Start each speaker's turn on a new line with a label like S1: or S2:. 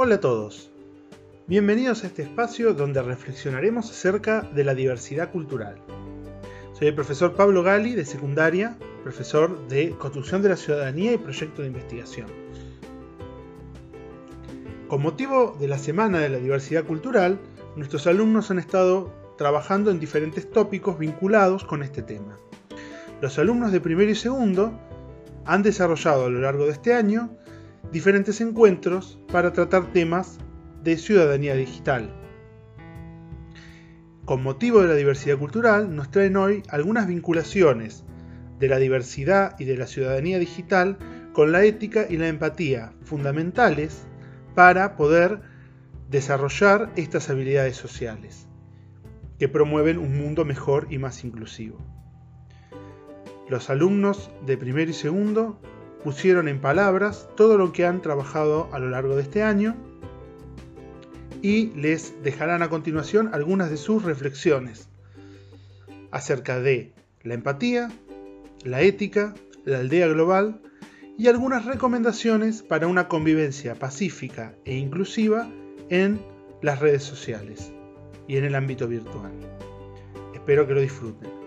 S1: Hola a todos. Bienvenidos a este espacio donde reflexionaremos acerca de la diversidad cultural. Soy el profesor Pablo Gali de secundaria, profesor de Construcción de la Ciudadanía y Proyecto de Investigación. Con motivo de la Semana de la Diversidad Cultural, nuestros alumnos han estado trabajando en diferentes tópicos vinculados con este tema. Los alumnos de primero y segundo han desarrollado a lo largo de este año diferentes encuentros para tratar temas de ciudadanía digital. Con motivo de la diversidad cultural, nos traen hoy algunas vinculaciones de la diversidad y de la ciudadanía digital con la ética y la empatía, fundamentales para poder desarrollar estas habilidades sociales, que promueven un mundo mejor y más inclusivo. Los alumnos de primero y segundo pusieron en palabras todo lo que han trabajado a lo largo de este año y les dejarán a continuación algunas de sus reflexiones acerca de la empatía, la ética, la aldea global y algunas recomendaciones para una convivencia pacífica e inclusiva en las redes sociales y en el ámbito virtual. Espero que lo disfruten.